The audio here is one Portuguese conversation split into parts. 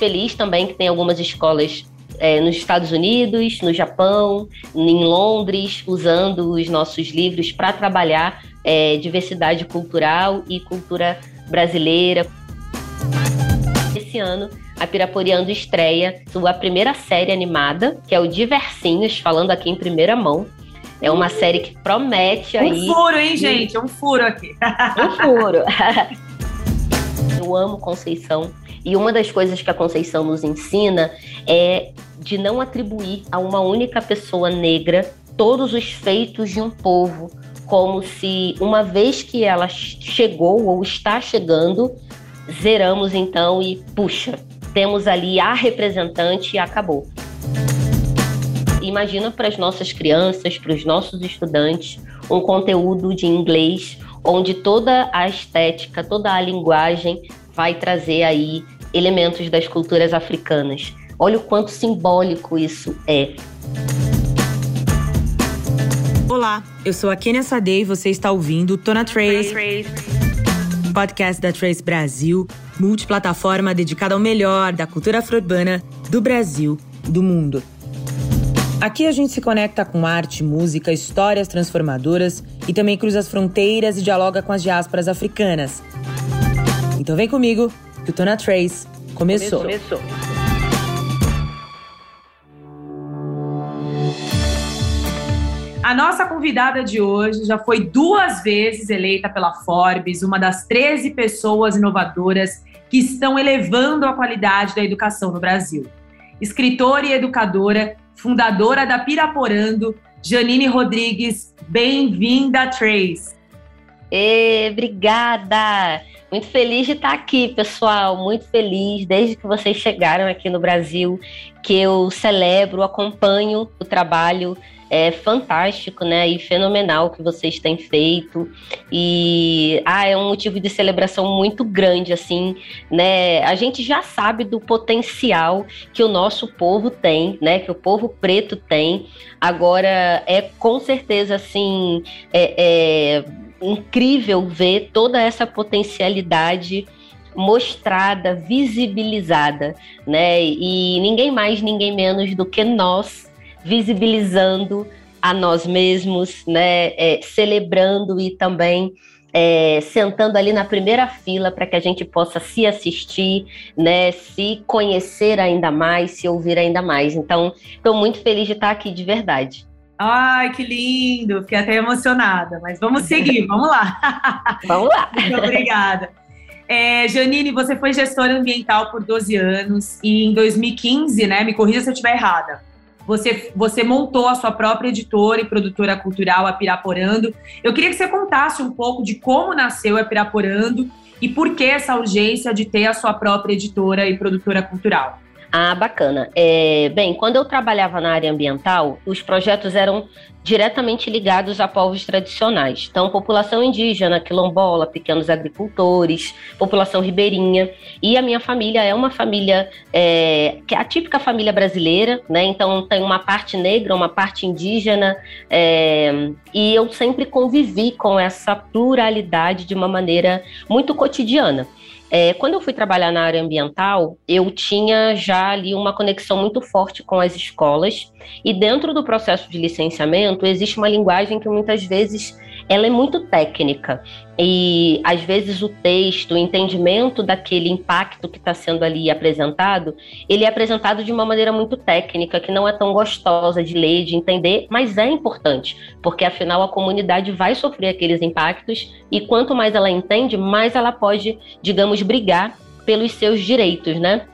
feliz também que tem algumas escolas é, nos Estados Unidos, no Japão, em Londres, usando os nossos livros para trabalhar é, diversidade cultural e cultura brasileira. Esse ano, a Piraporiando estreia sua primeira série animada, que é o Diversinhos, falando aqui em primeira mão. É uma série que promete aí. Um furo, hein, gente? Um furo aqui. um furo. Eu amo Conceição. E uma das coisas que a Conceição nos ensina é de não atribuir a uma única pessoa negra todos os feitos de um povo, como se uma vez que ela chegou ou está chegando, zeramos então e puxa, temos ali a representante e acabou. Imagina para as nossas crianças, para os nossos estudantes, um conteúdo de inglês onde toda a estética, toda a linguagem vai trazer aí elementos das culturas africanas. Olha o quanto simbólico isso é. Olá, eu sou a Kenia Sade e você está ouvindo Tona Trace, podcast da Trace Brasil, multiplataforma dedicada ao melhor da cultura afro-urbana do Brasil e do mundo. Aqui a gente se conecta com arte, música, histórias transformadoras e também cruza as fronteiras e dialoga com as diásporas africanas. Então vem comigo que o Tona Trace começou. começou. A nossa convidada de hoje já foi duas vezes eleita pela Forbes, uma das 13 pessoas inovadoras que estão elevando a qualidade da educação no Brasil. Escritora e educadora, fundadora da Piraporando, Janine Rodrigues, bem-vinda, Trace. E, obrigada! Muito feliz de estar aqui, pessoal. Muito feliz desde que vocês chegaram aqui no Brasil, que eu celebro, acompanho o trabalho é fantástico, né? E fenomenal que vocês têm feito. E ah, é um motivo de celebração muito grande, assim, né? A gente já sabe do potencial que o nosso povo tem, né? Que o povo preto tem. Agora é com certeza assim. é, é incrível ver toda essa potencialidade mostrada, visibilizada, né? E ninguém mais, ninguém menos do que nós visibilizando a nós mesmos, né? É, celebrando e também é, sentando ali na primeira fila para que a gente possa se assistir, né, se conhecer ainda mais, se ouvir ainda mais. Então, estou muito feliz de estar aqui de verdade. Ai, que lindo! Fiquei até emocionada, mas vamos seguir, vamos lá. Vamos lá. Muito obrigada. É, Janine, você foi gestora ambiental por 12 anos e em 2015, né, me corrija se eu estiver errada, você, você montou a sua própria editora e produtora cultural, a Piraporando. Eu queria que você contasse um pouco de como nasceu a Piraporando e por que essa urgência de ter a sua própria editora e produtora cultural. Ah, bacana. É, bem, quando eu trabalhava na área ambiental, os projetos eram diretamente ligados a povos tradicionais. Então, população indígena, quilombola, pequenos agricultores, população ribeirinha. E a minha família é uma família é, que é a típica família brasileira, né? Então, tem uma parte negra, uma parte indígena. É, e eu sempre convivi com essa pluralidade de uma maneira muito cotidiana. É, quando eu fui trabalhar na área ambiental, eu tinha já ali uma conexão muito forte com as escolas, e dentro do processo de licenciamento existe uma linguagem que muitas vezes ela é muito técnica e às vezes o texto, o entendimento daquele impacto que está sendo ali apresentado, ele é apresentado de uma maneira muito técnica, que não é tão gostosa de ler, de entender, mas é importante, porque afinal a comunidade vai sofrer aqueles impactos e quanto mais ela entende, mais ela pode, digamos, brigar pelos seus direitos, né?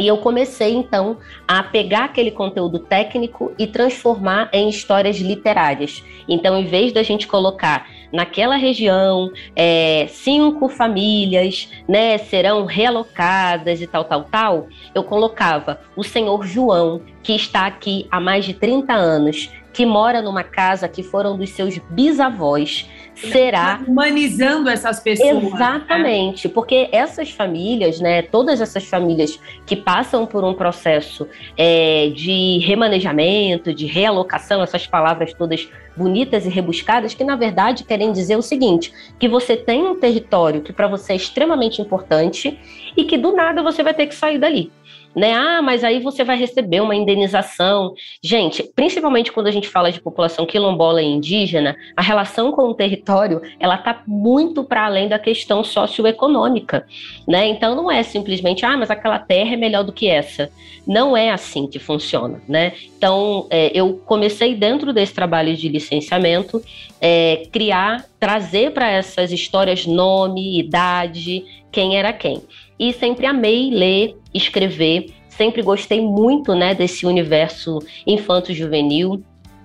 E eu comecei então a pegar aquele conteúdo técnico e transformar em histórias literárias. Então, em vez da gente colocar naquela região é, cinco famílias né, serão realocadas e tal, tal, tal, eu colocava o senhor João, que está aqui há mais de 30 anos, que mora numa casa que foram dos seus bisavós será humanizando essas pessoas. Né? Exatamente, né? porque essas famílias, né, todas essas famílias que passam por um processo é, de remanejamento, de realocação, essas palavras todas bonitas e rebuscadas, que na verdade querem dizer o seguinte: que você tem um território que para você é extremamente importante e que do nada você vai ter que sair dali. Né? Ah, mas aí você vai receber uma indenização. Gente, principalmente quando a gente fala de população quilombola e indígena, a relação com o território, ela tá muito para além da questão socioeconômica, né? Então não é simplesmente, ah, mas aquela terra é melhor do que essa. Não é assim que funciona, né? Então, é, eu comecei dentro desse trabalho de licenciamento, é, criar, trazer para essas histórias nome, idade, quem era quem. E sempre amei ler, escrever, sempre gostei muito né, desse universo infanto-juvenil.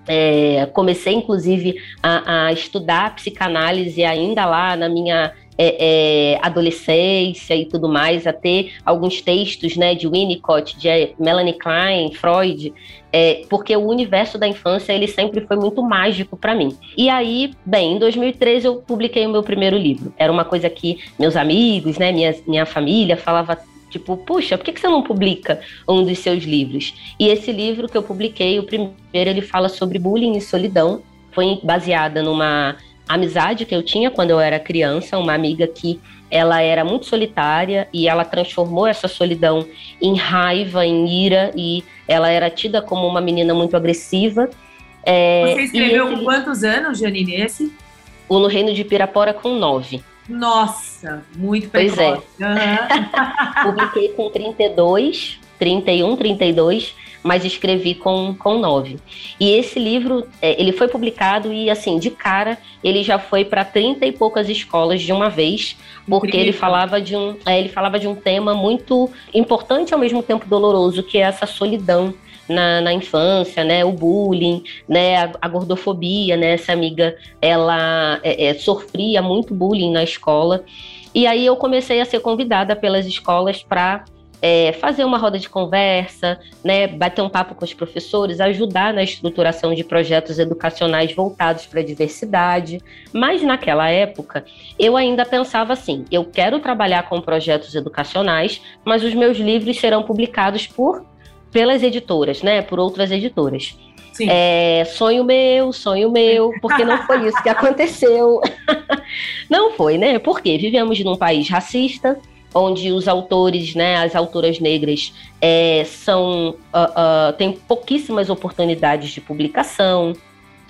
É, comecei, inclusive, a, a, estudar psicanálise ainda lá na minha é, é, adolescência e tudo mais, a ter alguns textos né, de Winnicott, de Melanie Klein, Freud, é, porque o universo da infância ele sempre foi muito mágico para mim. E aí, bem, em 2013 eu publiquei o meu primeiro livro. Era uma coisa que meus amigos, né, minha, minha família falava Tipo, puxa, por que você não publica um dos seus livros? E esse livro que eu publiquei, o primeiro, ele fala sobre bullying e solidão. Foi baseada numa amizade que eu tinha quando eu era criança, uma amiga que ela era muito solitária e ela transformou essa solidão em raiva, em ira e ela era tida como uma menina muito agressiva. É, Você escreveu com quantos anos, Janine, esse? O No Reino de Pirapora com nove. Nossa, muito precoce. Pois é. Uhum. Publiquei com 32, 31, 32 mas escrevi com, com nove. E esse livro, é, ele foi publicado e, assim, de cara, ele já foi para trinta e poucas escolas de uma vez, porque Incrível. ele falava, de um, é, ele falava de um tema muito importante ao mesmo tempo doloroso, que é essa solidão na, na, infância, né, o bullying, né, a, a gordofobia, né, essa amiga, ela é, é, sofria muito bullying na escola, e aí eu comecei a ser convidada pelas escolas para é, fazer uma roda de conversa, né, bater um papo com os professores, ajudar na estruturação de projetos educacionais voltados para a diversidade. Mas naquela época, eu ainda pensava assim: eu quero trabalhar com projetos educacionais, mas os meus livros serão publicados por pelas editoras, né, por outras editoras. É, sonho meu, sonho meu, porque não foi isso que aconteceu. não foi, né? Porque vivemos num país racista, onde os autores, né, as autoras negras é, são uh, uh, têm pouquíssimas oportunidades de publicação.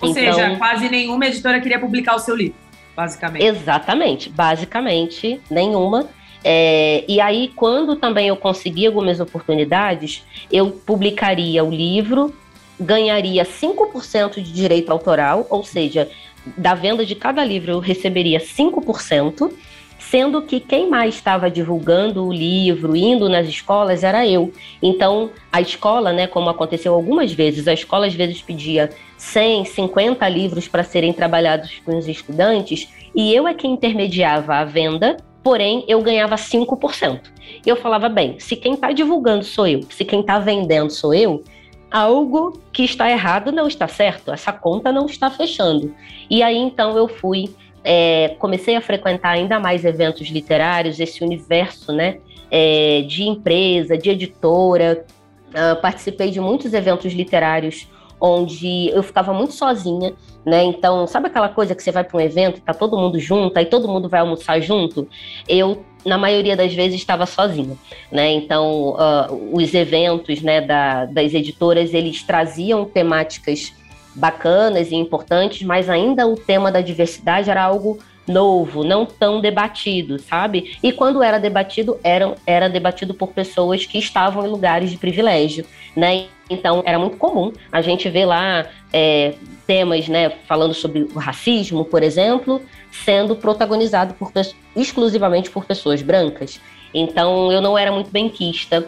Ou então, seja, quase nenhuma editora queria publicar o seu livro, basicamente. Exatamente, basicamente nenhuma. É, e aí, quando também eu consegui algumas oportunidades, eu publicaria o livro, ganharia 5% de direito autoral, ou seja, da venda de cada livro eu receberia 5%, sendo que quem mais estava divulgando o livro, indo nas escolas, era eu. Então, a escola, né, como aconteceu algumas vezes, a escola às vezes pedia 100, 50 livros para serem trabalhados com os estudantes, e eu é quem intermediava a venda, porém eu ganhava 5%. Eu falava, bem, se quem está divulgando sou eu, se quem está vendendo sou eu, algo que está errado não está certo, essa conta não está fechando. E aí então eu fui é, comecei a frequentar ainda mais eventos literários, esse universo né, é, de empresa, de editora. Uh, participei de muitos eventos literários onde eu ficava muito sozinha, né? Então, sabe aquela coisa que você vai para um evento, tá todo mundo junto, aí todo mundo vai almoçar junto? Eu, na maioria das vezes, estava sozinha, né? Então, uh, os eventos, né, da, das editoras, eles traziam temáticas bacanas e importantes, mas ainda o tema da diversidade era algo novo, não tão debatido, sabe? E quando era debatido, era, era debatido por pessoas que estavam em lugares de privilégio, né? Então era muito comum a gente ver lá é, temas, né, falando sobre o racismo, por exemplo, sendo protagonizado por, exclusivamente por pessoas brancas. Então eu não era muito benquista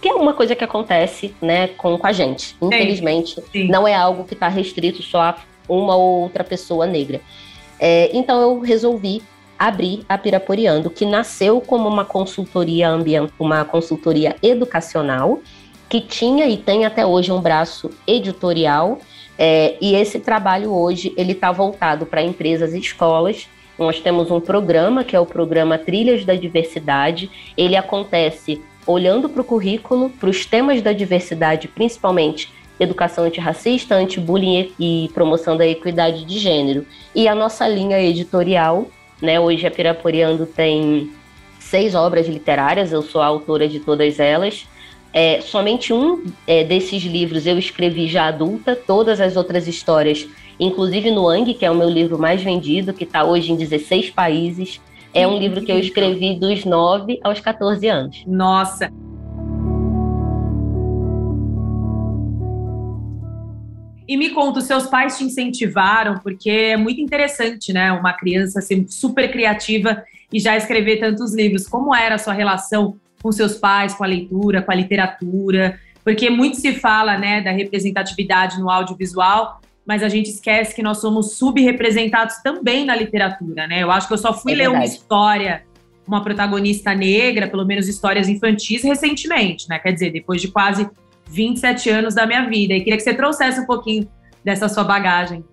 que é uma coisa que acontece, né, com, com a gente. Infelizmente, sim, sim. não é algo que está restrito só a uma ou outra pessoa negra. É, então eu resolvi abrir a Piraporiando, que nasceu como uma consultoria ambiental, uma consultoria educacional, que tinha e tem até hoje um braço editorial. É, e esse trabalho hoje ele está voltado para empresas e escolas. Nós temos um programa que é o programa Trilhas da Diversidade. Ele acontece olhando para o currículo, para os temas da diversidade, principalmente educação antirracista, anti-bullying e promoção da equidade de gênero. E a nossa linha editorial, né, hoje a Piraporeando tem seis obras literárias, eu sou a autora de todas elas. É, somente um é, desses livros eu escrevi já adulta, todas as outras histórias, inclusive no Ang, que é o meu livro mais vendido, que está hoje em 16 países, é um livro que eu escrevi dos 9 aos 14 anos. Nossa! E me conta, os seus pais te incentivaram, porque é muito interessante, né? Uma criança ser super criativa e já escrever tantos livros. Como era a sua relação com seus pais, com a leitura, com a literatura? Porque muito se fala, né, da representatividade no audiovisual, mas a gente esquece que nós somos subrepresentados também na literatura, né? Eu acho que eu só fui é ler uma história, uma protagonista negra, pelo menos histórias infantis, recentemente, né? Quer dizer, depois de quase 27 anos da minha vida. E queria que você trouxesse um pouquinho dessa sua bagagem.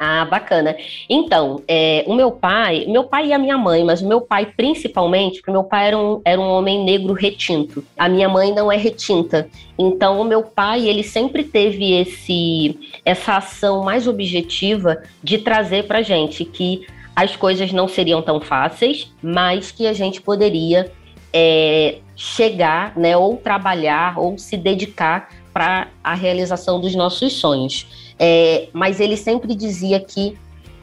Ah, bacana. Então, é, o meu pai, meu pai e a minha mãe, mas o meu pai principalmente, porque meu pai era um, era um homem negro retinto. A minha mãe não é retinta. Então, o meu pai, ele sempre teve esse, essa ação mais objetiva de trazer pra gente que as coisas não seriam tão fáceis, mas que a gente poderia é, chegar, né, ou trabalhar, ou se dedicar para a realização dos nossos sonhos. É, mas ele sempre dizia que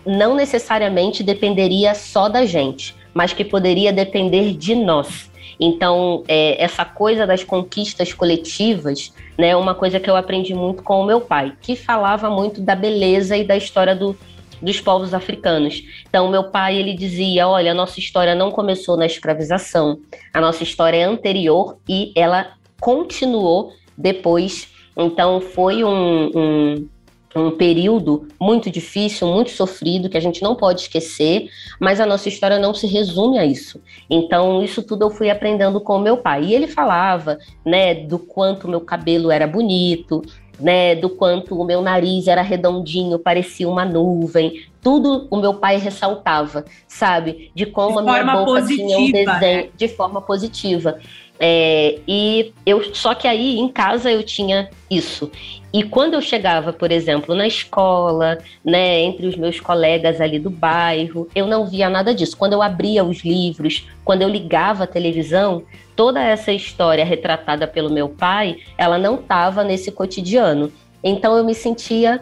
não necessariamente dependeria só da gente, mas que poderia depender de nós. Então, é, essa coisa das conquistas coletivas, né, uma coisa que eu aprendi muito com o meu pai, que falava muito da beleza e da história do, dos povos africanos. Então, meu pai ele dizia: olha, a nossa história não começou na escravização, a nossa história é anterior e ela continuou depois. Então, foi um, um, um período muito difícil, muito sofrido, que a gente não pode esquecer, mas a nossa história não se resume a isso. Então, isso tudo eu fui aprendendo com meu pai. E ele falava, né, do quanto meu cabelo era bonito, né, do quanto o meu nariz era redondinho, parecia uma nuvem. Tudo o meu pai ressaltava, sabe? De como de a minha boca positiva, tinha um desenho né? de forma positiva. É, e eu só que aí em casa eu tinha isso. E quando eu chegava, por exemplo, na escola, né, entre os meus colegas ali do bairro, eu não via nada disso. Quando eu abria os livros, quando eu ligava a televisão, toda essa história retratada pelo meu pai, ela não estava nesse cotidiano. Então eu me sentia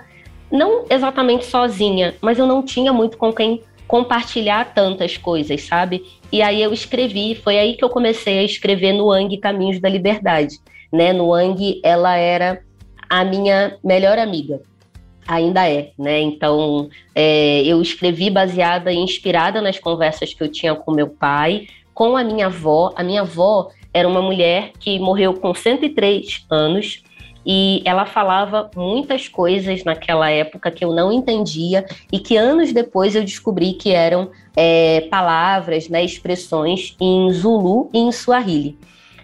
não exatamente sozinha, mas eu não tinha muito com quem compartilhar tantas coisas, sabe? E aí eu escrevi, foi aí que eu comecei a escrever no Ang Caminhos da Liberdade, né? No Ang ela era a minha melhor amiga. Ainda é, né? Então, é, eu escrevi baseada e inspirada nas conversas que eu tinha com meu pai, com a minha avó. A minha avó era uma mulher que morreu com 103 anos, e ela falava muitas coisas naquela época que eu não entendia e que anos depois eu descobri que eram é, palavras, né, expressões em Zulu e em Swahili.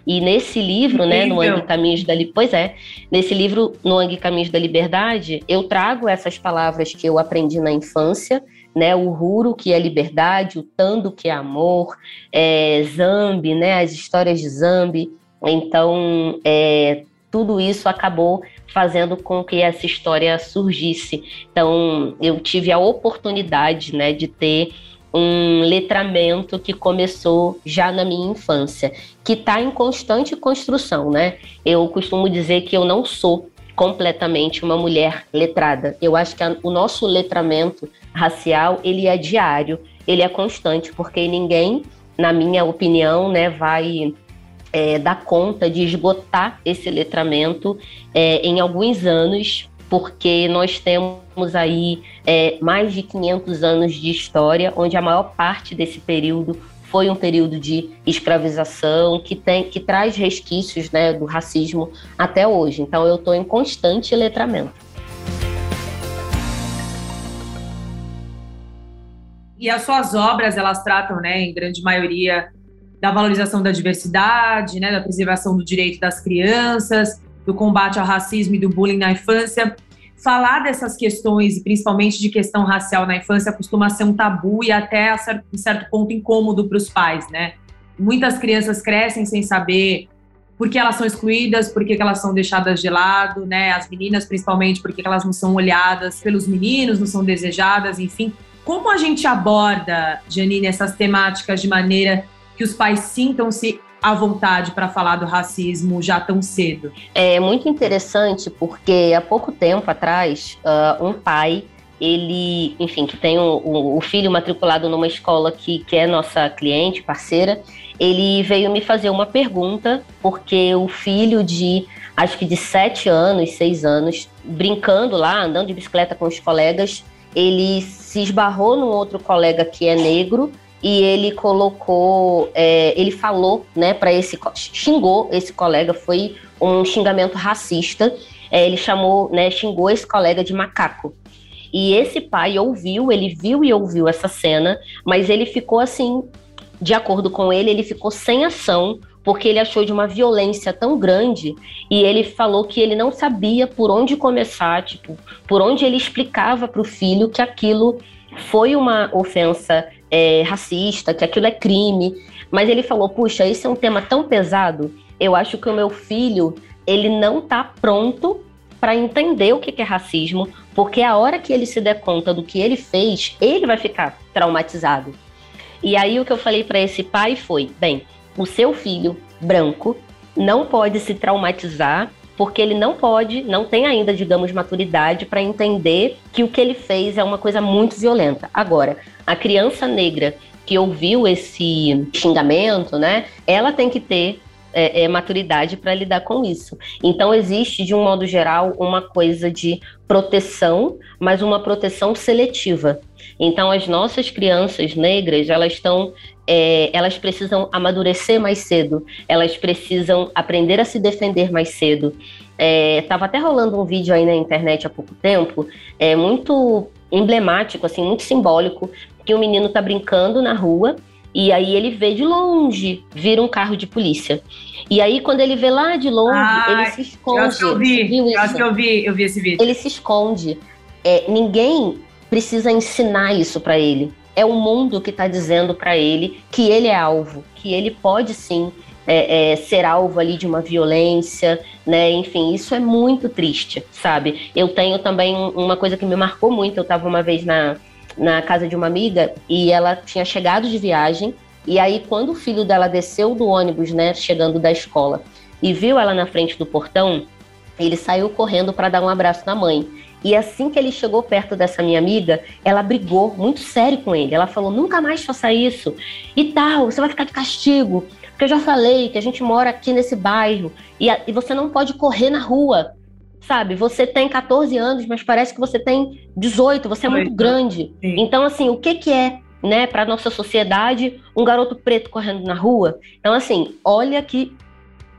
E nesse livro, né, no Ang Caminhos da Pois é, nesse livro, no Ang Caminhos da Liberdade, eu trago essas palavras que eu aprendi na infância, né, o Ruro, que é liberdade, o Tando, que é amor, é, Zambi, né, as histórias de Zambi. Então, é, tudo isso acabou fazendo com que essa história surgisse. Então, eu tive a oportunidade, né, de ter um letramento que começou já na minha infância, que está em constante construção, né? Eu costumo dizer que eu não sou completamente uma mulher letrada. Eu acho que a, o nosso letramento racial ele é diário, ele é constante, porque ninguém, na minha opinião, né, vai é, dar conta de esgotar esse letramento é, em alguns anos, porque nós temos aí é, mais de 500 anos de história, onde a maior parte desse período foi um período de escravização que tem que traz resquícios né, do racismo até hoje. Então eu estou em constante letramento. E as suas obras elas tratam, né, em grande maioria da valorização da diversidade, né, da preservação do direito das crianças, do combate ao racismo e do bullying na infância. Falar dessas questões, principalmente de questão racial na infância, costuma ser um tabu e até, a certo, um certo ponto, incômodo para os pais, né? Muitas crianças crescem sem saber por que elas são excluídas, por que elas são deixadas de lado, né? As meninas, principalmente, por que elas não são olhadas pelos meninos, não são desejadas, enfim. Como a gente aborda, Janine, essas temáticas de maneira que os pais sintam-se à vontade para falar do racismo já tão cedo? É muito interessante porque há pouco tempo atrás, uh, um pai ele, enfim, que tem o um, um, filho matriculado numa escola que, que é nossa cliente, parceira, ele veio me fazer uma pergunta, porque o filho de, acho que de sete anos, seis anos, brincando lá, andando de bicicleta com os colegas, ele se esbarrou num outro colega que é negro e ele colocou, é, ele falou, né, para esse, xingou esse colega, foi um xingamento racista. É, ele chamou, né, xingou esse colega de macaco. E esse pai ouviu, ele viu e ouviu essa cena, mas ele ficou assim, de acordo com ele, ele ficou sem ação, porque ele achou de uma violência tão grande e ele falou que ele não sabia por onde começar, tipo, por onde ele explicava para o filho que aquilo foi uma ofensa é, racista, que aquilo é crime. Mas ele falou: puxa, esse é um tema tão pesado. Eu acho que o meu filho ele não está pronto para entender o que é racismo, porque a hora que ele se der conta do que ele fez, ele vai ficar traumatizado. E aí o que eu falei para esse pai foi: bem, o seu filho branco não pode se traumatizar porque ele não pode, não tem ainda, digamos, maturidade para entender que o que ele fez é uma coisa muito violenta. Agora, a criança negra que ouviu esse xingamento, né, ela tem que ter é, é, maturidade para lidar com isso. Então, existe, de um modo geral, uma coisa de proteção, mas uma proteção seletiva. Então, as nossas crianças negras, elas estão. É, elas precisam amadurecer mais cedo, elas precisam aprender a se defender mais cedo. Estava é, até rolando um vídeo aí na internet há pouco tempo, é muito emblemático, assim, muito simbólico, que o um menino está brincando na rua e aí ele vê de longe, vira um carro de polícia. E aí, quando ele vê lá de longe, ele se esconde. Eu acho que eu vi, eu acho que eu vi, eu vi esse vídeo. Ele se esconde. É, ninguém precisa ensinar isso para ele. É o mundo que está dizendo para ele que ele é alvo, que ele pode sim é, é, ser alvo ali de uma violência, né? Enfim, isso é muito triste, sabe? Eu tenho também uma coisa que me marcou muito. Eu estava uma vez na, na casa de uma amiga e ela tinha chegado de viagem. E aí, quando o filho dela desceu do ônibus, né, chegando da escola, e viu ela na frente do portão, ele saiu correndo para dar um abraço na mãe. E assim que ele chegou perto dessa minha amiga, ela brigou muito sério com ele. Ela falou: nunca mais faça isso e tal, você vai ficar de castigo. Porque eu já falei que a gente mora aqui nesse bairro e, a, e você não pode correr na rua sabe? Você tem 14 anos, mas parece que você tem 18, você é muito grande. Sim. Então, assim, o que, que é, né, para nossa sociedade, um garoto preto correndo na rua? Então, assim, olha que,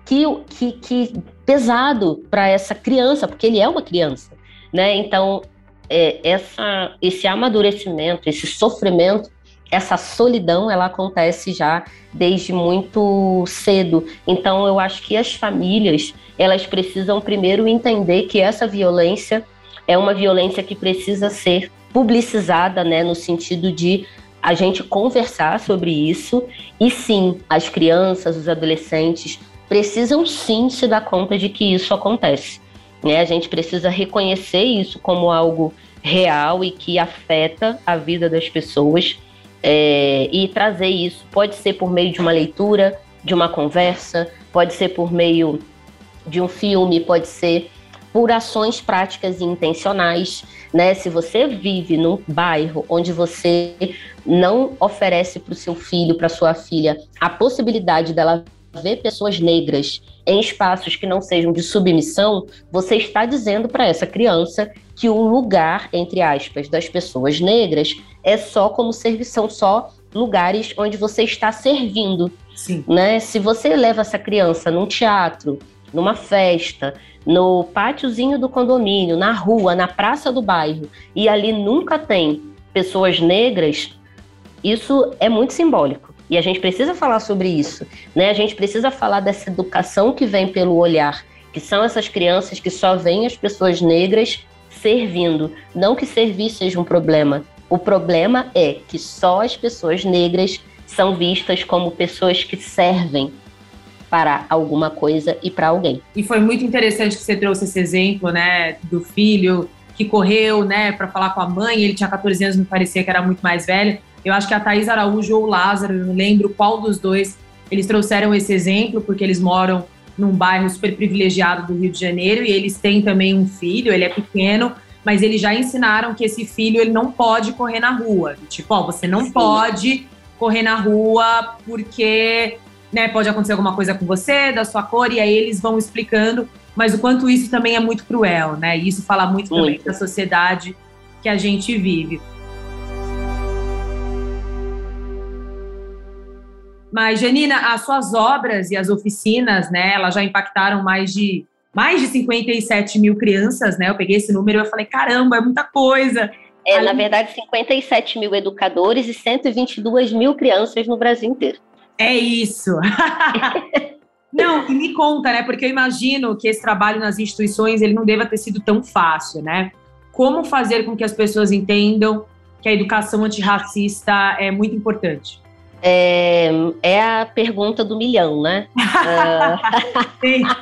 que, que, que pesado para essa criança, porque ele é uma criança, né? Então, é, essa, esse amadurecimento, esse sofrimento essa solidão ela acontece já desde muito cedo. Então eu acho que as famílias elas precisam primeiro entender que essa violência é uma violência que precisa ser publicizada, né, no sentido de a gente conversar sobre isso e sim, as crianças, os adolescentes precisam sim se dar conta de que isso acontece. Né? A gente precisa reconhecer isso como algo real e que afeta a vida das pessoas é, e trazer isso. Pode ser por meio de uma leitura, de uma conversa, pode ser por meio de um filme, pode ser por ações práticas e intencionais, né? Se você vive num bairro onde você não oferece para o seu filho, para sua filha, a possibilidade dela ver pessoas negras em espaços que não sejam de submissão, você está dizendo para essa criança que o lugar, entre aspas, das pessoas negras é só como serviço, só lugares onde você está servindo. Sim. Né? Se você leva essa criança num teatro, numa festa, no pátiozinho do condomínio, na rua, na praça do bairro, e ali nunca tem pessoas negras, isso é muito simbólico. E a gente precisa falar sobre isso, né? A gente precisa falar dessa educação que vem pelo olhar, que são essas crianças que só veem as pessoas negras servindo, não que servir seja um problema. O problema é que só as pessoas negras são vistas como pessoas que servem, para alguma coisa e para alguém. E foi muito interessante que você trouxe esse exemplo, né, do filho que correu, né, para falar com a mãe, ele tinha 14 anos, me parecia que era muito mais velho. Eu acho que a Thaís Araújo ou o Lázaro, eu não lembro qual dos dois, Eles trouxeram esse exemplo porque eles moram num bairro super privilegiado do Rio de Janeiro e eles têm também um filho, ele é pequeno, mas eles já ensinaram que esse filho ele não pode correr na rua. Tipo, ó, você não Sim. pode correr na rua porque né, pode acontecer alguma coisa com você, da sua cor, e aí eles vão explicando, mas o quanto isso também é muito cruel, né? E isso fala muito, muito. também da sociedade que a gente vive. Mas, Janina, as suas obras e as oficinas, né, elas já impactaram mais de mais de 57 mil crianças, né? Eu peguei esse número e eu falei, caramba, é muita coisa. É, Aí... na verdade, 57 mil educadores e 122 mil crianças no Brasil inteiro. É isso. não, e me conta, né? Porque eu imagino que esse trabalho nas instituições ele não deva ter sido tão fácil, né? Como fazer com que as pessoas entendam que a educação antirracista é muito importante? É, é a pergunta do milhão, né?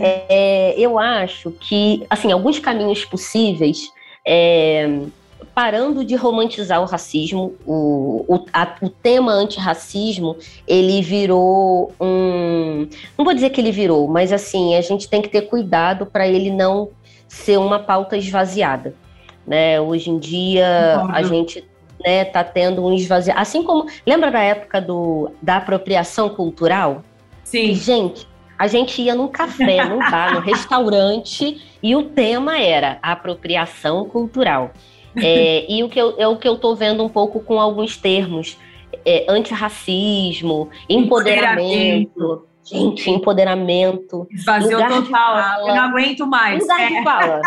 é, eu acho que, assim, alguns caminhos possíveis, é, parando de romantizar o racismo, o, o, a, o tema antirracismo, ele virou um. Não vou dizer que ele virou, mas assim, a gente tem que ter cuidado para ele não ser uma pauta esvaziada. Né? Hoje em dia, a gente né, tá tendo um esvaziamento. Assim como. Lembra da época do, da apropriação cultural? Sim. Gente, a gente ia num café, num bar, num restaurante, e o tema era apropriação cultural. É, e o que eu, é o que eu tô vendo um pouco com alguns termos. É, antirracismo, empoderamento. empoderamento. Gente, empoderamento. Esvaziou total. Eu não aguento mais. Lugar é. de fala.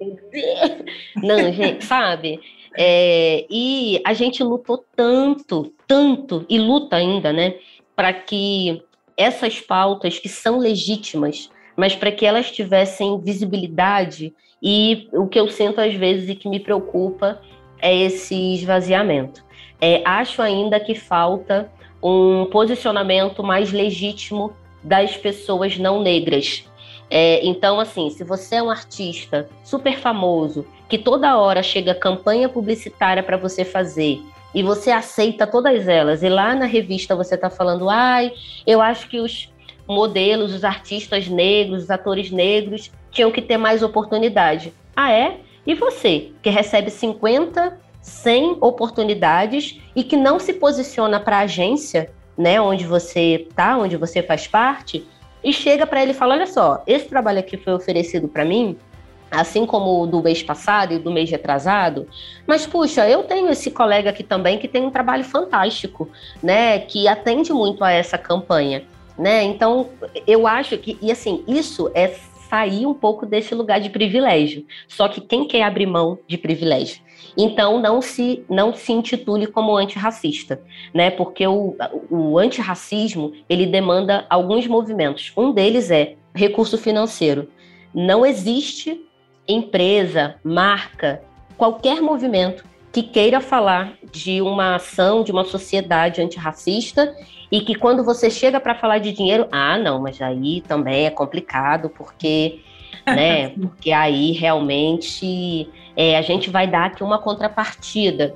não, gente, sabe? É, e a gente lutou tanto, tanto, e luta ainda, né, para que essas pautas que são legítimas, mas para que elas tivessem visibilidade, e o que eu sinto às vezes e que me preocupa é esse esvaziamento. É, acho ainda que falta um posicionamento mais legítimo das pessoas não negras. É, então, assim, se você é um artista super famoso que toda hora chega campanha publicitária para você fazer e você aceita todas elas, e lá na revista você está falando, ai, eu acho que os modelos, os artistas negros, os atores negros tinham que ter mais oportunidade. Ah, é? E você, que recebe 50, 100 oportunidades e que não se posiciona para a agência, né, onde você tá, onde você faz parte, e chega para ele e fala: olha só, esse trabalho aqui foi oferecido para mim, assim como o do mês passado e do mês retrasado. Mas, puxa, eu tenho esse colega aqui também que tem um trabalho fantástico, né? Que atende muito a essa campanha. Né? Então, eu acho que, e assim, isso é sair um pouco desse lugar de privilégio. Só que quem quer abrir mão de privilégio? Então, não se, não se intitule como antirracista, né? Porque o, o antirracismo, ele demanda alguns movimentos. Um deles é recurso financeiro. Não existe empresa, marca, qualquer movimento que queira falar de uma ação, de uma sociedade antirracista e que quando você chega para falar de dinheiro, ah, não, mas aí também é complicado porque, né? porque aí realmente é, a gente vai dar aqui uma contrapartida,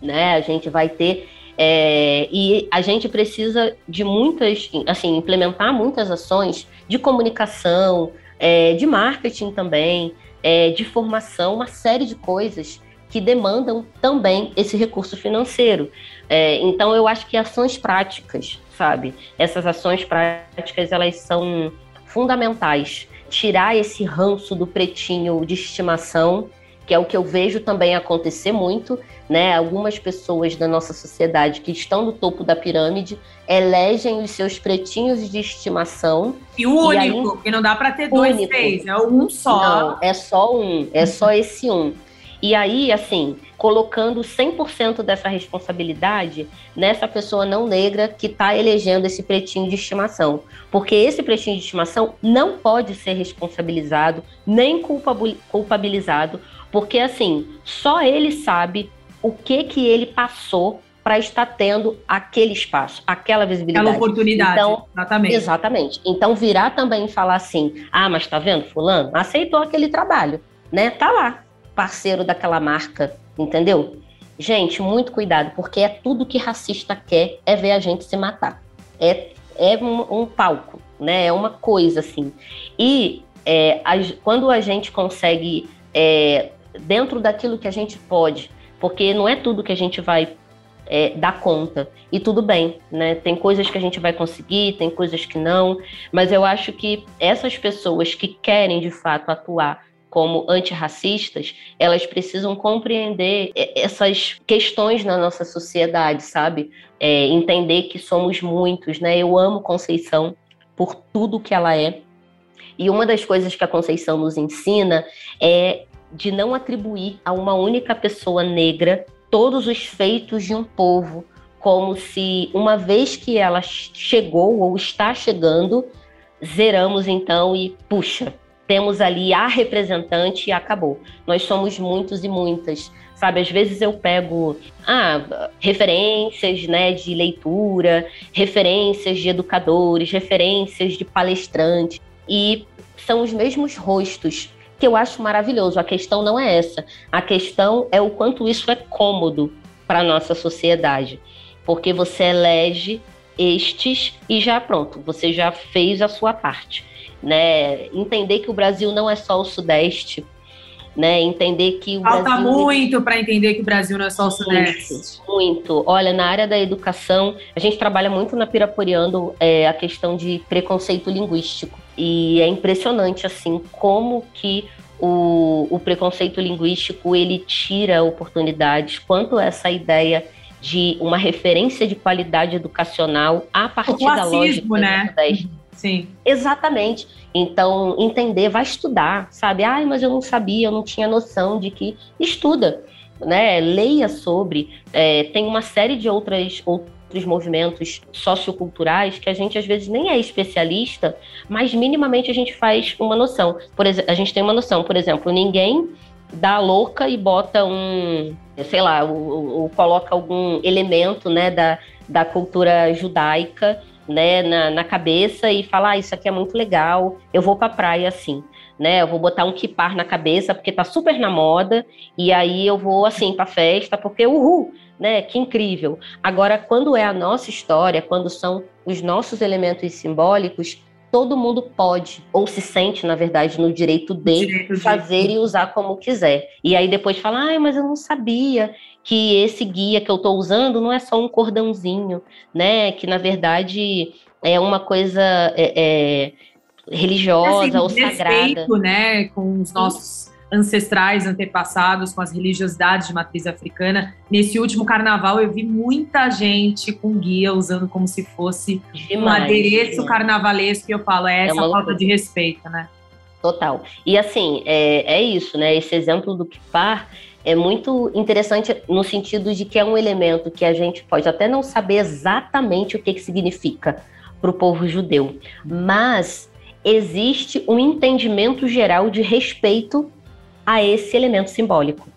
né? A gente vai ter é, e a gente precisa de muitas, assim, implementar muitas ações de comunicação, é, de marketing também, é, de formação, uma série de coisas que demandam também esse recurso financeiro. É, então, eu acho que ações práticas, sabe? Essas ações práticas, elas são fundamentais. Tirar esse ranço do pretinho de estimação, que é o que eu vejo também acontecer muito, né? Algumas pessoas da nossa sociedade que estão no topo da pirâmide elegem os seus pretinhos de estimação. E o único, e aí, que não dá para ter dois, único. três, é um só. Não, é só um, é só esse um. E aí, assim, colocando 100% dessa responsabilidade nessa pessoa não negra que está elegendo esse pretinho de estimação. Porque esse pretinho de estimação não pode ser responsabilizado nem culpabilizado, porque, assim, só ele sabe o que que ele passou para estar tendo aquele espaço, aquela visibilidade. Aquela oportunidade, então, exatamente. Exatamente. Então, virar também e falar assim, ah, mas tá vendo, fulano? Aceitou aquele trabalho, né? Tá lá, parceiro daquela marca, entendeu? Gente, muito cuidado, porque é tudo que racista quer é ver a gente se matar. é, é um, um palco, né? É uma coisa assim. E é, a, quando a gente consegue, é, dentro daquilo que a gente pode, porque não é tudo que a gente vai é, dar conta. E tudo bem, né? Tem coisas que a gente vai conseguir, tem coisas que não, mas eu acho que essas pessoas que querem de fato atuar como antirracistas, elas precisam compreender essas questões na nossa sociedade, sabe? É, entender que somos muitos, né? Eu amo Conceição por tudo que ela é. E uma das coisas que a Conceição nos ensina é de não atribuir a uma única pessoa negra todos os feitos de um povo, como se uma vez que ela chegou ou está chegando, zeramos então e puxa, temos ali a representante e acabou. Nós somos muitos e muitas. Sabe, às vezes eu pego ah, referências né, de leitura, referências de educadores, referências de palestrantes, e são os mesmos rostos que eu acho maravilhoso. A questão não é essa. A questão é o quanto isso é cômodo para a nossa sociedade. Porque você elege estes e já pronto, você já fez a sua parte. Né? Entender que o Brasil não é só o Sudeste, né? Entender que o Falta Brasil... muito para entender que o Brasil não é só o Sudeste. Muito, muito. Olha, na área da educação, a gente trabalha muito na Piraporeando é, a questão de preconceito linguístico. E é impressionante, assim, como que o, o preconceito linguístico, ele tira oportunidades, quanto essa ideia de uma referência de qualidade educacional a partir da lógica né? Sim. Exatamente. Então, entender, vai estudar, sabe? Ai, mas eu não sabia, eu não tinha noção de que estuda, né? Leia sobre. É, tem uma série de outras, outros movimentos socioculturais que a gente às vezes nem é especialista, mas minimamente a gente faz uma noção. Por exemplo, a gente tem uma noção, por exemplo, ninguém dá louca e bota um, sei lá, ou, coloca algum elemento, né, da, da cultura judaica né, na, na cabeça e falar, ah, isso aqui é muito legal, eu vou pra praia assim, né? Eu vou botar um kipar na cabeça porque tá super na moda e aí eu vou assim pra festa porque uhul, né? Que incrível. Agora, quando é a nossa história, quando são os nossos elementos simbólicos, todo mundo pode, ou se sente, na verdade, no direito de direito fazer de... e usar como quiser. E aí depois fala, ah, mas eu não sabia que esse guia que eu estou usando não é só um cordãozinho, né? Que na verdade é uma coisa é, é, religiosa assim, ou sagrada. né? Com os nossos ancestrais, antepassados, com as religiosidades de matriz africana. Nesse último carnaval, eu vi muita gente com guia usando como se fosse demais, um adereço carnavalesco, e eu falo, é, é essa falta de respeito, né? Total. E assim, é, é isso, né? Esse exemplo do Kipar é muito interessante no sentido de que é um elemento que a gente pode até não saber exatamente o que, que significa para o povo judeu, mas existe um entendimento geral de respeito a esse elemento simbólico.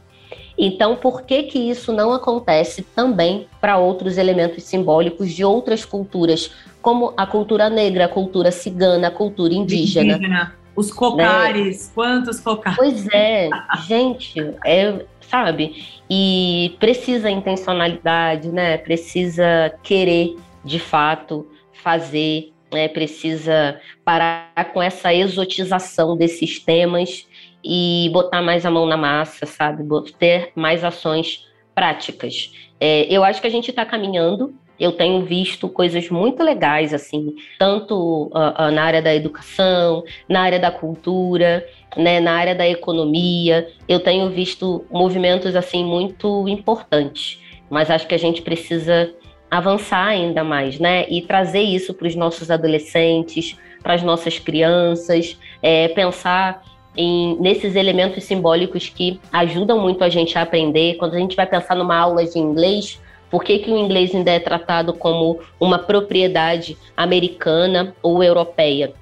Então, por que que isso não acontece também para outros elementos simbólicos de outras culturas, como a cultura negra, a cultura cigana, a cultura indígena? indígena. Os cocares, né? quantos cocares? Pois é, gente, é, sabe? E precisa intencionalidade, né? Precisa querer, de fato, fazer, né? Precisa parar com essa exotização desses temas e botar mais a mão na massa, sabe? Ter mais ações práticas. É, eu acho que a gente está caminhando. Eu tenho visto coisas muito legais, assim, tanto uh, uh, na área da educação, na área da cultura, né, na área da economia. Eu tenho visto movimentos assim muito importantes, mas acho que a gente precisa avançar ainda mais, né, e trazer isso para os nossos adolescentes, para as nossas crianças, é, pensar em, nesses elementos simbólicos que ajudam muito a gente a aprender. Quando a gente vai pensar numa aula de inglês, por que, que o inglês ainda é tratado como uma propriedade americana ou europeia?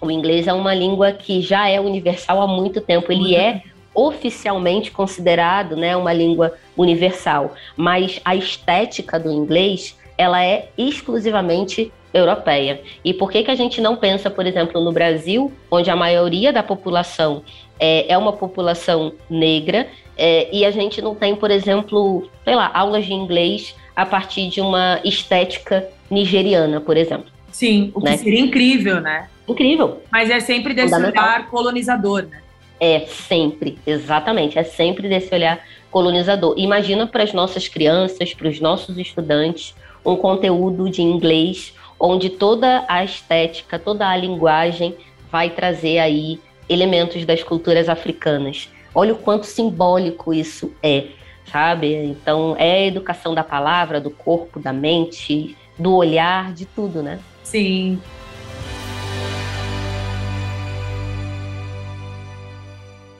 O inglês é uma língua que já é universal há muito tempo. Ele é oficialmente considerado né, uma língua universal, mas a estética do inglês ela é exclusivamente europeia. E por que, que a gente não pensa, por exemplo, no Brasil, onde a maioria da população é, é uma população negra, é, e a gente não tem, por exemplo, sei lá, aulas de inglês a partir de uma estética nigeriana, por exemplo. Sim, o que né? seria incrível, né? Incrível. Mas é sempre desse olhar colonizador, né? É sempre, exatamente, é sempre desse olhar colonizador. Imagina para as nossas crianças, para os nossos estudantes, um conteúdo de inglês onde toda a estética, toda a linguagem vai trazer aí elementos das culturas africanas. Olha o quanto simbólico isso é, sabe? Então, é a educação da palavra, do corpo, da mente, do olhar, de tudo, né? Sim.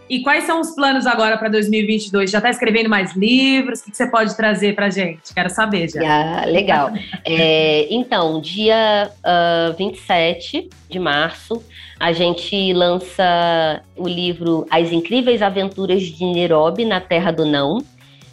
E quais são os planos agora para 2022? Já está escrevendo mais livros? O que você pode trazer para gente? Quero saber já. Ah, legal. é, então, dia uh, 27 de março, a gente lança o livro As Incríveis Aventuras de Nairobi na Terra do Não.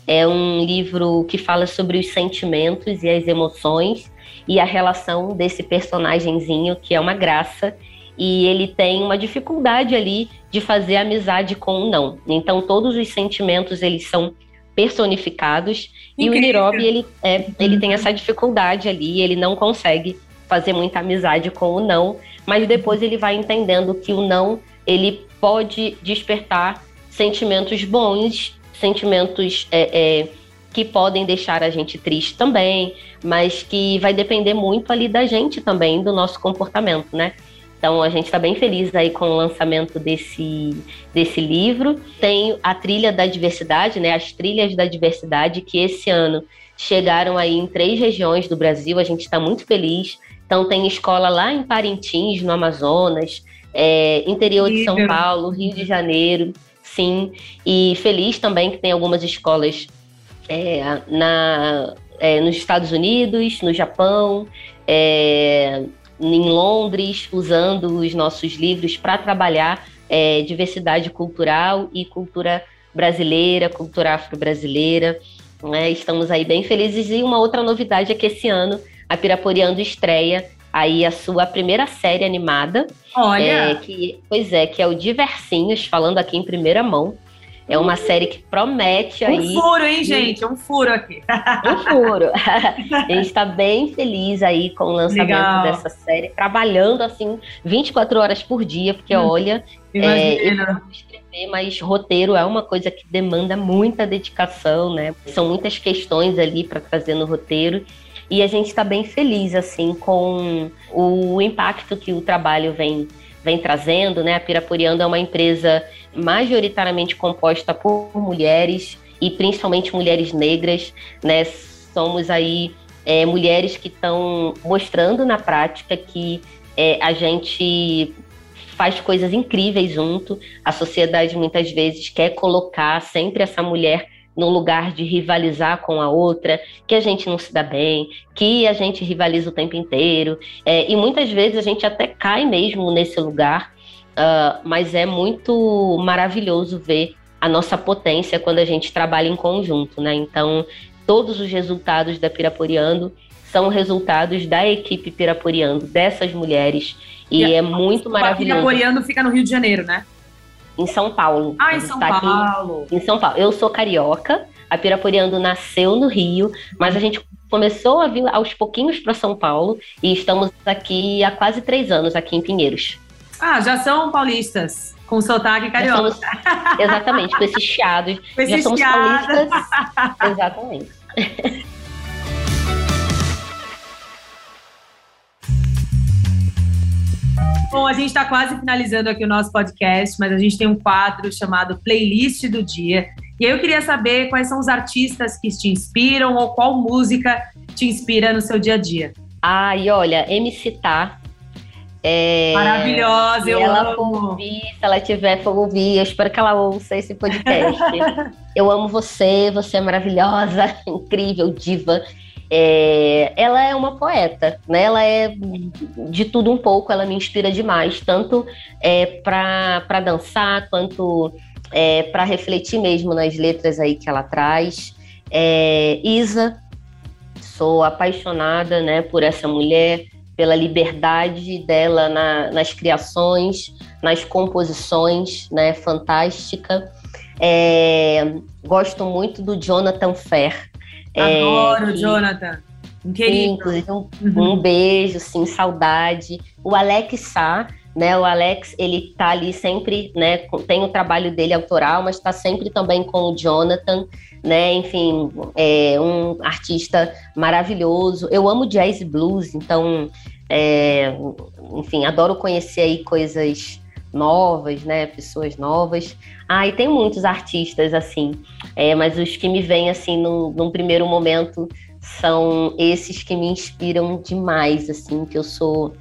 É um livro que fala sobre os sentimentos e as emoções e a relação desse personagemzinho que é uma graça e ele tem uma dificuldade ali de fazer amizade com o não. Então todos os sentimentos eles são personificados Incrível. e o Nirobi ele é, ele tem essa dificuldade ali, ele não consegue fazer muita amizade com o não, mas depois ele vai entendendo que o não ele pode despertar sentimentos bons, sentimentos é, é, que podem deixar a gente triste também, mas que vai depender muito ali da gente também, do nosso comportamento, né? Então a gente está bem feliz aí com o lançamento desse, desse livro. Tem a trilha da diversidade, né? As trilhas da diversidade que esse ano chegaram aí em três regiões do Brasil. A gente está muito feliz. Então tem escola lá em Parintins, no Amazonas, é, interior de São Paulo, Rio de Janeiro, sim. E feliz também que tem algumas escolas é, na, é, nos Estados Unidos, no Japão, é, em Londres, usando os nossos livros para trabalhar é, diversidade cultural e cultura brasileira, cultura afro-brasileira. Né? Estamos aí bem felizes. E uma outra novidade é que esse ano a Piraporiando estreia aí a sua primeira série animada. Olha! É, que, pois é, que é o Diversinhos, falando aqui em primeira mão. É uma série que promete aí. Um furo, hein, gente? Um furo aqui. Um furo. a gente está bem feliz aí com o lançamento Legal. dessa série, trabalhando assim 24 horas por dia, porque hum, olha, é, eu escrever, mas roteiro é uma coisa que demanda muita dedicação, né? São muitas questões ali para trazer no roteiro. E a gente está bem feliz assim com o impacto que o trabalho vem vem trazendo, né? A Pirapuriando é uma empresa majoritariamente composta por mulheres e principalmente mulheres negras, né? Somos aí é, mulheres que estão mostrando na prática que é, a gente faz coisas incríveis junto. A sociedade muitas vezes quer colocar sempre essa mulher num lugar de rivalizar com a outra, que a gente não se dá bem, que a gente rivaliza o tempo inteiro. É, e muitas vezes a gente até cai mesmo nesse lugar Uh, mas é muito maravilhoso ver a nossa potência quando a gente trabalha em conjunto, né? Então, todos os resultados da Piraporiando são resultados da equipe Piraporiando, dessas mulheres, e, e é muito maravilhoso. A Piraporiando fica no Rio de Janeiro, né? Em São Paulo. Ah, em São tá Paulo. Em São Paulo. Eu sou carioca, a Piraporiando nasceu no Rio, mas a gente começou a vir aos pouquinhos para São Paulo e estamos aqui há quase três anos, aqui em Pinheiros. Ah, já são paulistas. Com sotaque carioca. Somos, exatamente, com esses chiados. Com esses já somos chiados. paulistas. exatamente. Bom, a gente está quase finalizando aqui o nosso podcast, mas a gente tem um quadro chamado Playlist do Dia. E aí eu queria saber quais são os artistas que te inspiram ou qual música te inspira no seu dia a dia. Ah, e olha, MC Tá é, Maravilhosa, eu ela amo. For ouvir, se ela tiver for ouvir, eu espero que ela ouça esse podcast. eu amo você, você é maravilhosa, incrível, diva. É, ela é uma poeta, né? Ela é de tudo um pouco, ela me inspira demais, tanto é, para dançar quanto é, para refletir mesmo nas letras aí que ela traz. É, Isa, sou apaixonada, né, por essa mulher pela liberdade dela na, nas criações, nas composições, né? Fantástica. É, gosto muito do Jonathan Fer. Adoro, é, Jonathan. Incrível. Inclusive, um, uhum. um, beijo, sim, saudade. O Alex Sá, né? O Alex, ele tá ali sempre, né? Tem o trabalho dele autoral, mas está sempre também com o Jonathan, né? Enfim, é um artista maravilhoso. Eu amo jazz e blues, então, é, enfim, adoro conhecer aí coisas novas, né? Pessoas novas. Ah, e tem muitos artistas, assim, é, mas os que me vêm, assim, num, num primeiro momento são esses que me inspiram demais, assim, que eu sou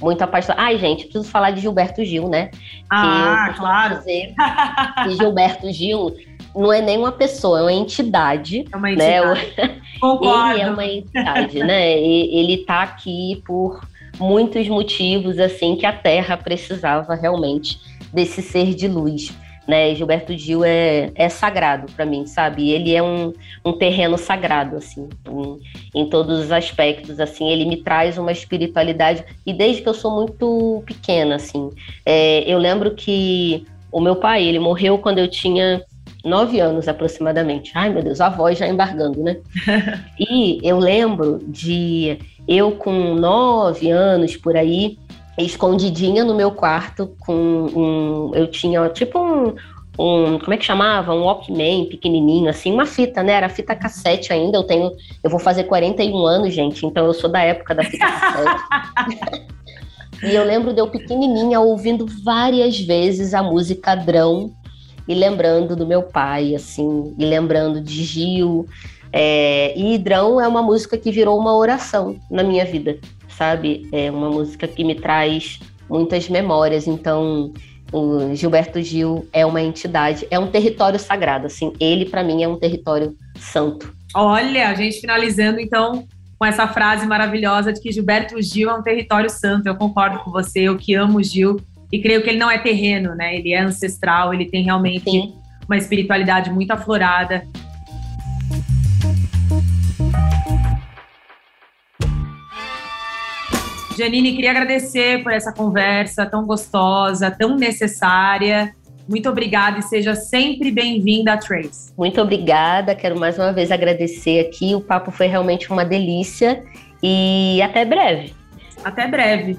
muito apaixonada. Ai, gente, preciso falar de Gilberto Gil, né? Ah, claro. Dizer que Gilberto Gil não é nem uma pessoa, é uma entidade. É uma né? entidade. Né? Concordo. Ele é uma entidade, né? Ele tá aqui por muitos motivos, assim, que a Terra precisava realmente desse ser de luz né? Gilberto Gil é, é sagrado para mim, sabe? Ele é um, um terreno sagrado, assim, em, em, todos os aspectos, assim. Ele me traz uma espiritualidade e desde que eu sou muito pequena, assim. É, eu lembro que o meu pai, ele morreu quando eu tinha nove anos aproximadamente. Ai, meu Deus, a voz já embargando, né? e eu lembro de eu com nove anos por aí, escondidinha no meu quarto com um. Eu tinha tipo um. Um, como é que chamava? Um Walkman pequenininho, assim, uma fita, né? Era fita cassete ainda. Eu tenho, eu vou fazer 41 anos, gente, então eu sou da época da fita cassete. e eu lembro de eu pequenininha ouvindo várias vezes a música Drão e lembrando do meu pai, assim, e lembrando de Gil. É, e Drão é uma música que virou uma oração na minha vida sabe? É uma música que me traz muitas memórias. Então, o Gilberto Gil é uma entidade, é um território sagrado, assim. Ele para mim é um território santo. Olha, a gente finalizando então com essa frase maravilhosa de que Gilberto Gil é um território santo. Eu concordo com você, eu que amo Gil e creio que ele não é terreno, né? Ele é ancestral, ele tem realmente Sim. uma espiritualidade muito aflorada. Janine, queria agradecer por essa conversa tão gostosa, tão necessária. Muito obrigada e seja sempre bem-vinda a Trace. Muito obrigada, quero mais uma vez agradecer aqui. O papo foi realmente uma delícia e até breve. Até breve.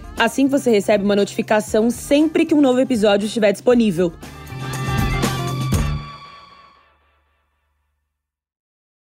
Assim você recebe uma notificação sempre que um novo episódio estiver disponível.